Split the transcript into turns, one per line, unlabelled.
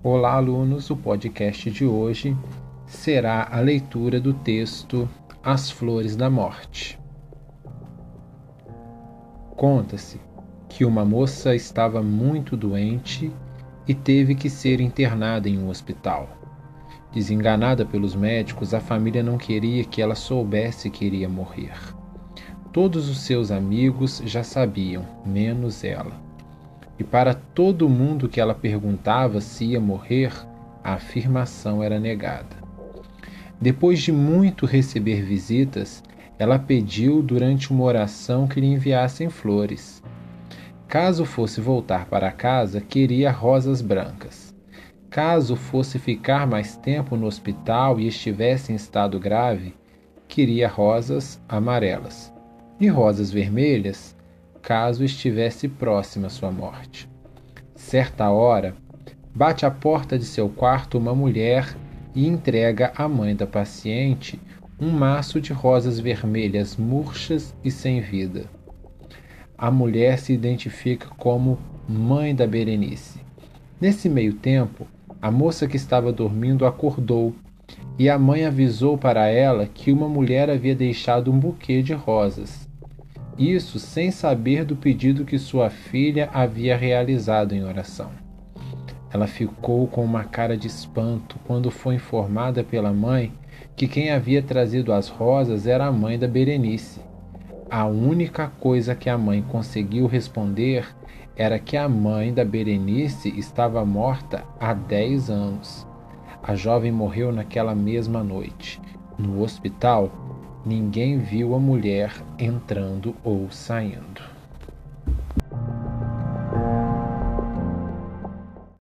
Olá, alunos! O podcast de hoje será a leitura do texto As Flores da Morte. Conta-se que uma moça estava muito doente e teve que ser internada em um hospital. Desenganada pelos médicos, a família não queria que ela soubesse que iria morrer. Todos os seus amigos já sabiam, menos ela. E para todo mundo que ela perguntava se ia morrer, a afirmação era negada. Depois de muito receber visitas, ela pediu durante uma oração que lhe enviassem flores. Caso fosse voltar para casa, queria rosas brancas. Caso fosse ficar mais tempo no hospital e estivesse em estado grave, queria rosas amarelas. E rosas vermelhas caso estivesse próxima sua morte. Certa hora, bate à porta de seu quarto uma mulher e entrega à mãe da paciente um maço de rosas vermelhas murchas e sem vida. A mulher se identifica como mãe da Berenice. Nesse meio tempo, a moça que estava dormindo acordou e a mãe avisou para ela que uma mulher havia deixado um buquê de rosas isso sem saber do pedido que sua filha havia realizado em oração. Ela ficou com uma cara de espanto quando foi informada pela mãe que quem havia trazido as rosas era a mãe da Berenice. A única coisa que a mãe conseguiu responder era que a mãe da Berenice estava morta há 10 anos. A jovem morreu naquela mesma noite, no hospital Ninguém viu a mulher entrando ou saindo.